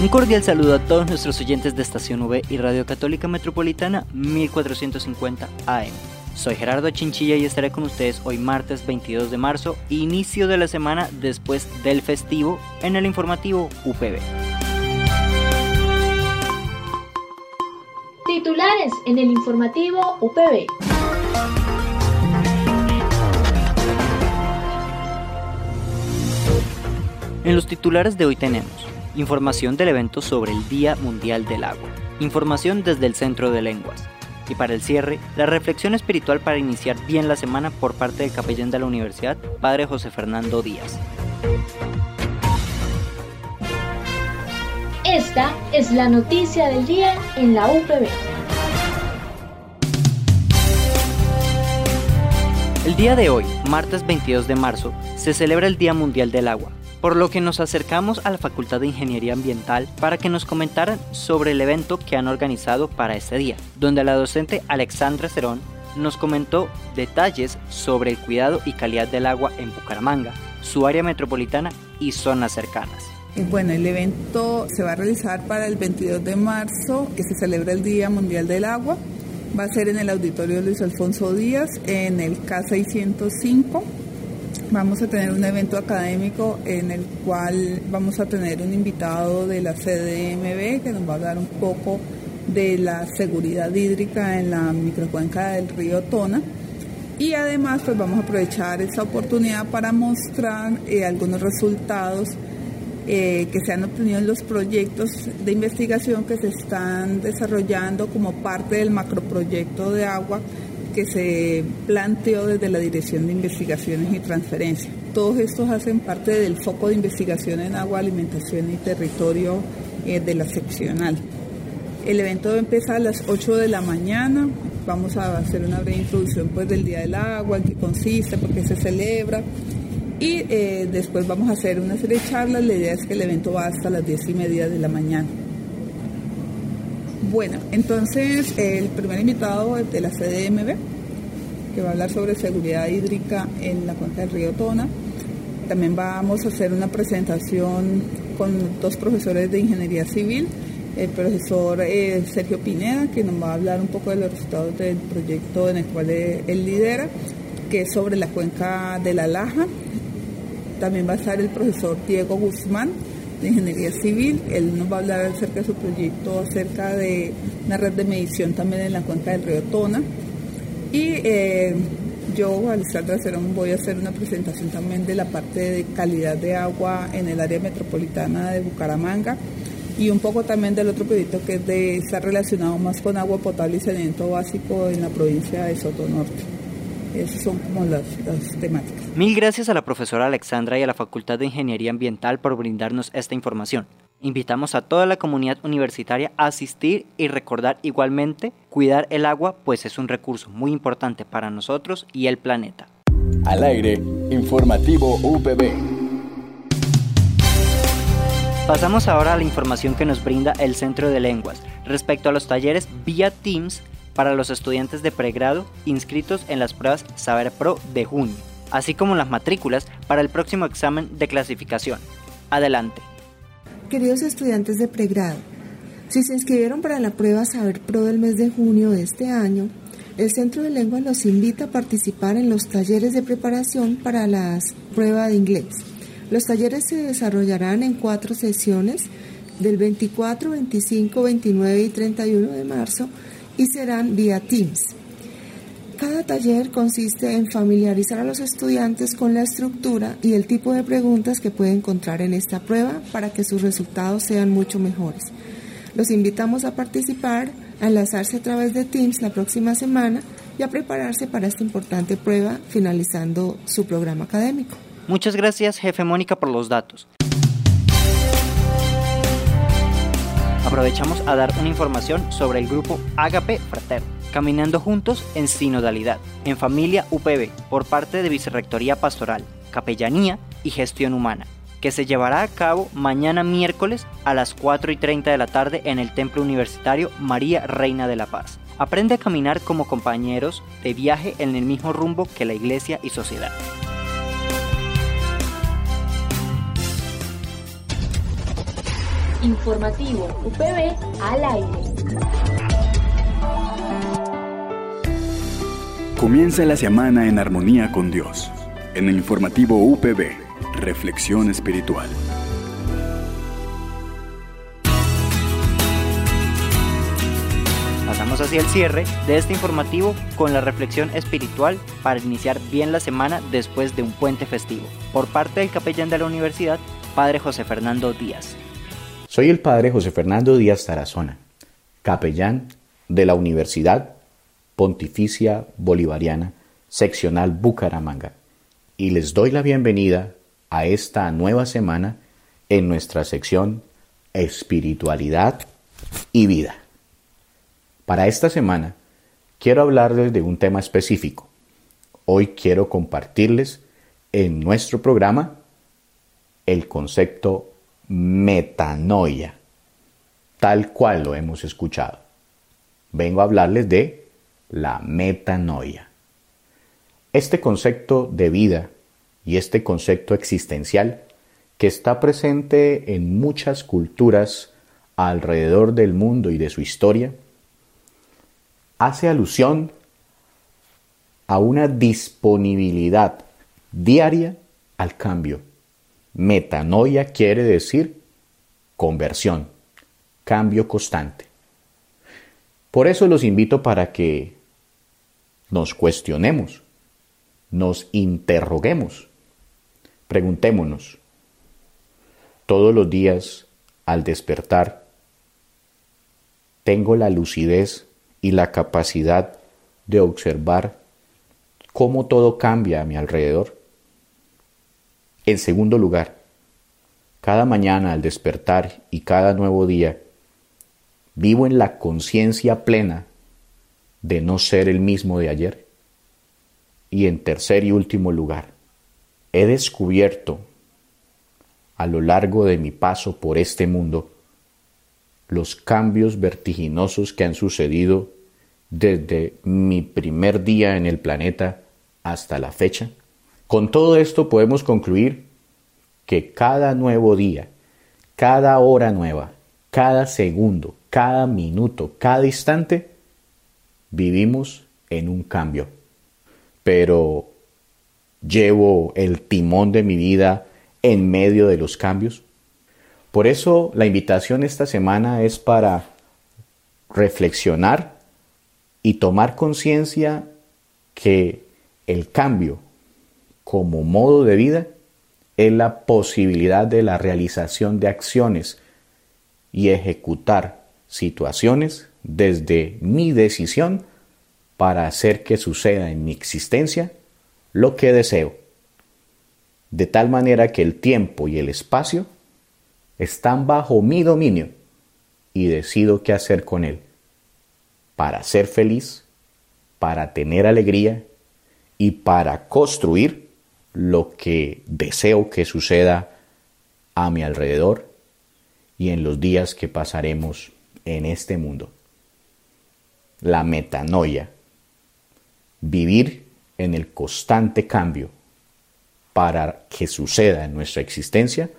Un cordial saludo a todos nuestros oyentes de Estación V y Radio Católica Metropolitana 1450 AM. Soy Gerardo Chinchilla y estaré con ustedes hoy martes 22 de marzo, inicio de la semana después del festivo en el informativo UPB. Titulares en el informativo UPB. En los titulares de hoy tenemos información del evento sobre el Día Mundial del Agua, información desde el Centro de Lenguas, y para el cierre, la reflexión espiritual para iniciar bien la semana por parte del capellán de la universidad, Padre José Fernando Díaz. Esta es la noticia del día en la UPB. El día de hoy, martes 22 de marzo, se celebra el Día Mundial del Agua, por lo que nos acercamos a la Facultad de Ingeniería Ambiental para que nos comentaran sobre el evento que han organizado para este día, donde la docente Alexandra Cerón nos comentó detalles sobre el cuidado y calidad del agua en Bucaramanga, su área metropolitana y zonas cercanas. Bueno, el evento se va a realizar para el 22 de marzo, que se celebra el Día Mundial del Agua. Va a ser en el Auditorio Luis Alfonso Díaz, en el K605 Vamos a tener un evento académico en el cual vamos a tener un invitado de la CDMB que nos va a hablar un poco de la seguridad hídrica en la microcuenca del río Tona. Y además pues vamos a aprovechar esta oportunidad para mostrar eh, algunos resultados eh, que se han obtenido en los proyectos de investigación que se están desarrollando como parte del macroproyecto de agua que se planteó desde la Dirección de Investigaciones y Transferencia. Todos estos hacen parte del foco de investigación en agua, alimentación y territorio eh, de la seccional. El evento empieza a las 8 de la mañana. Vamos a hacer una breve introducción pues, del Día del Agua, en qué consiste, por qué se celebra. Y eh, después vamos a hacer una serie de charlas. La idea es que el evento va hasta las 10 y media de la mañana. Bueno, entonces el primer invitado es de la CDMB, que va a hablar sobre seguridad hídrica en la cuenca del río Tona. También vamos a hacer una presentación con dos profesores de ingeniería civil, el profesor eh, Sergio Pineda, que nos va a hablar un poco de los resultados del proyecto en el cual él lidera, que es sobre la cuenca de la Laja. También va a estar el profesor Diego Guzmán, de Ingeniería Civil. Él nos va a hablar acerca de su proyecto, acerca de una red de medición también en la cuenca del río Tona. Y eh, yo, Alexandra Cerón, voy a hacer una presentación también de la parte de calidad de agua en el área metropolitana de Bucaramanga y un poco también del otro proyecto que es de, está relacionado más con agua potable y saneamiento básico en la provincia de Soto Norte. Esas son como las, las temáticas. Mil gracias a la profesora Alexandra y a la Facultad de Ingeniería Ambiental por brindarnos esta información. Invitamos a toda la comunidad universitaria a asistir y recordar igualmente cuidar el agua, pues es un recurso muy importante para nosotros y el planeta. Al aire, informativo UPB. Pasamos ahora a la información que nos brinda el Centro de Lenguas respecto a los talleres vía Teams para los estudiantes de pregrado inscritos en las pruebas Saber Pro de junio, así como las matrículas para el próximo examen de clasificación. Adelante. Queridos estudiantes de pregrado, si se inscribieron para la prueba Saber Pro del mes de junio de este año, el Centro de Lengua los invita a participar en los talleres de preparación para la prueba de inglés. Los talleres se desarrollarán en cuatro sesiones del 24, 25, 29 y 31 de marzo y serán vía Teams. Cada taller consiste en familiarizar a los estudiantes con la estructura y el tipo de preguntas que pueden encontrar en esta prueba para que sus resultados sean mucho mejores. Los invitamos a participar, a enlazarse a través de Teams la próxima semana y a prepararse para esta importante prueba finalizando su programa académico. Muchas gracias, jefe Mónica, por los datos. Aprovechamos a dar una información sobre el grupo Agape Fraterno, caminando juntos en sinodalidad, en familia UPB, por parte de Vicerrectoría Pastoral, Capellanía y Gestión Humana, que se llevará a cabo mañana miércoles a las 4 y 30 de la tarde en el Templo Universitario María Reina de la Paz. Aprende a caminar como compañeros de viaje en el mismo rumbo que la iglesia y sociedad. Informativo UPB al aire. Comienza la semana en armonía con Dios. En el informativo UPB, Reflexión Espiritual. Pasamos hacia el cierre de este informativo con la reflexión espiritual para iniciar bien la semana después de un puente festivo, por parte del capellán de la universidad, Padre José Fernando Díaz. Soy el Padre José Fernando Díaz Tarazona, capellán de la Universidad Pontificia Bolivariana, seccional Bucaramanga, y les doy la bienvenida a esta nueva semana en nuestra sección Espiritualidad y Vida. Para esta semana quiero hablarles de un tema específico. Hoy quiero compartirles en nuestro programa el concepto metanoia, tal cual lo hemos escuchado. Vengo a hablarles de la metanoia. Este concepto de vida y este concepto existencial que está presente en muchas culturas alrededor del mundo y de su historia, hace alusión a una disponibilidad diaria al cambio Metanoia quiere decir conversión, cambio constante. Por eso los invito para que nos cuestionemos, nos interroguemos, preguntémonos todos los días al despertar, tengo la lucidez y la capacidad de observar cómo todo cambia a mi alrededor. En segundo lugar, cada mañana al despertar y cada nuevo día, vivo en la conciencia plena de no ser el mismo de ayer. Y en tercer y último lugar, he descubierto a lo largo de mi paso por este mundo los cambios vertiginosos que han sucedido desde mi primer día en el planeta hasta la fecha con todo esto podemos concluir que cada nuevo día, cada hora nueva, cada segundo, cada minuto, cada instante, vivimos en un cambio. Pero llevo el timón de mi vida en medio de los cambios. Por eso la invitación esta semana es para reflexionar y tomar conciencia que el cambio como modo de vida es la posibilidad de la realización de acciones y ejecutar situaciones desde mi decisión para hacer que suceda en mi existencia lo que deseo, de tal manera que el tiempo y el espacio están bajo mi dominio y decido qué hacer con él, para ser feliz, para tener alegría y para construir lo que deseo que suceda a mi alrededor y en los días que pasaremos en este mundo. La metanoia, vivir en el constante cambio para que suceda en nuestra existencia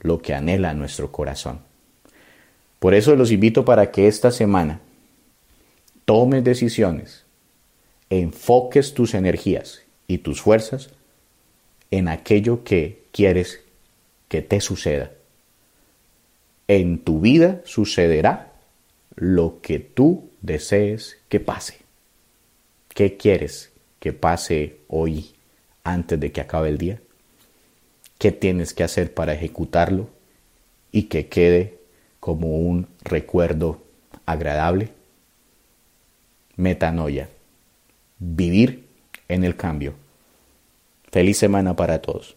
lo que anhela nuestro corazón. Por eso los invito para que esta semana tomes decisiones, enfoques tus energías y tus fuerzas en aquello que quieres que te suceda. En tu vida sucederá lo que tú desees que pase. ¿Qué quieres que pase hoy antes de que acabe el día? ¿Qué tienes que hacer para ejecutarlo y que quede como un recuerdo agradable? Metanoia. Vivir en el cambio. Feliz semana para todos.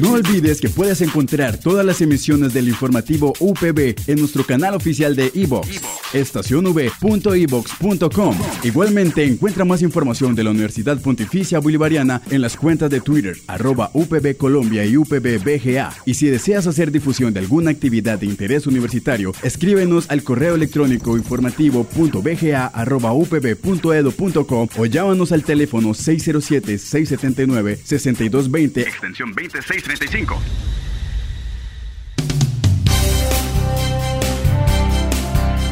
No olvides que puedes encontrar todas las emisiones del informativo UPB en nuestro canal oficial de iVox, estacionv.evox.com. Igualmente encuentra más información de la Universidad Pontificia Bolivariana en las cuentas de Twitter, arroba UPB Colombia y UPB BGA. Y si deseas hacer difusión de alguna actividad de interés universitario, escríbenos al correo electrónico informativo.bga.upb.edu.com o llámanos al teléfono 607-679-6220, extensión 2635.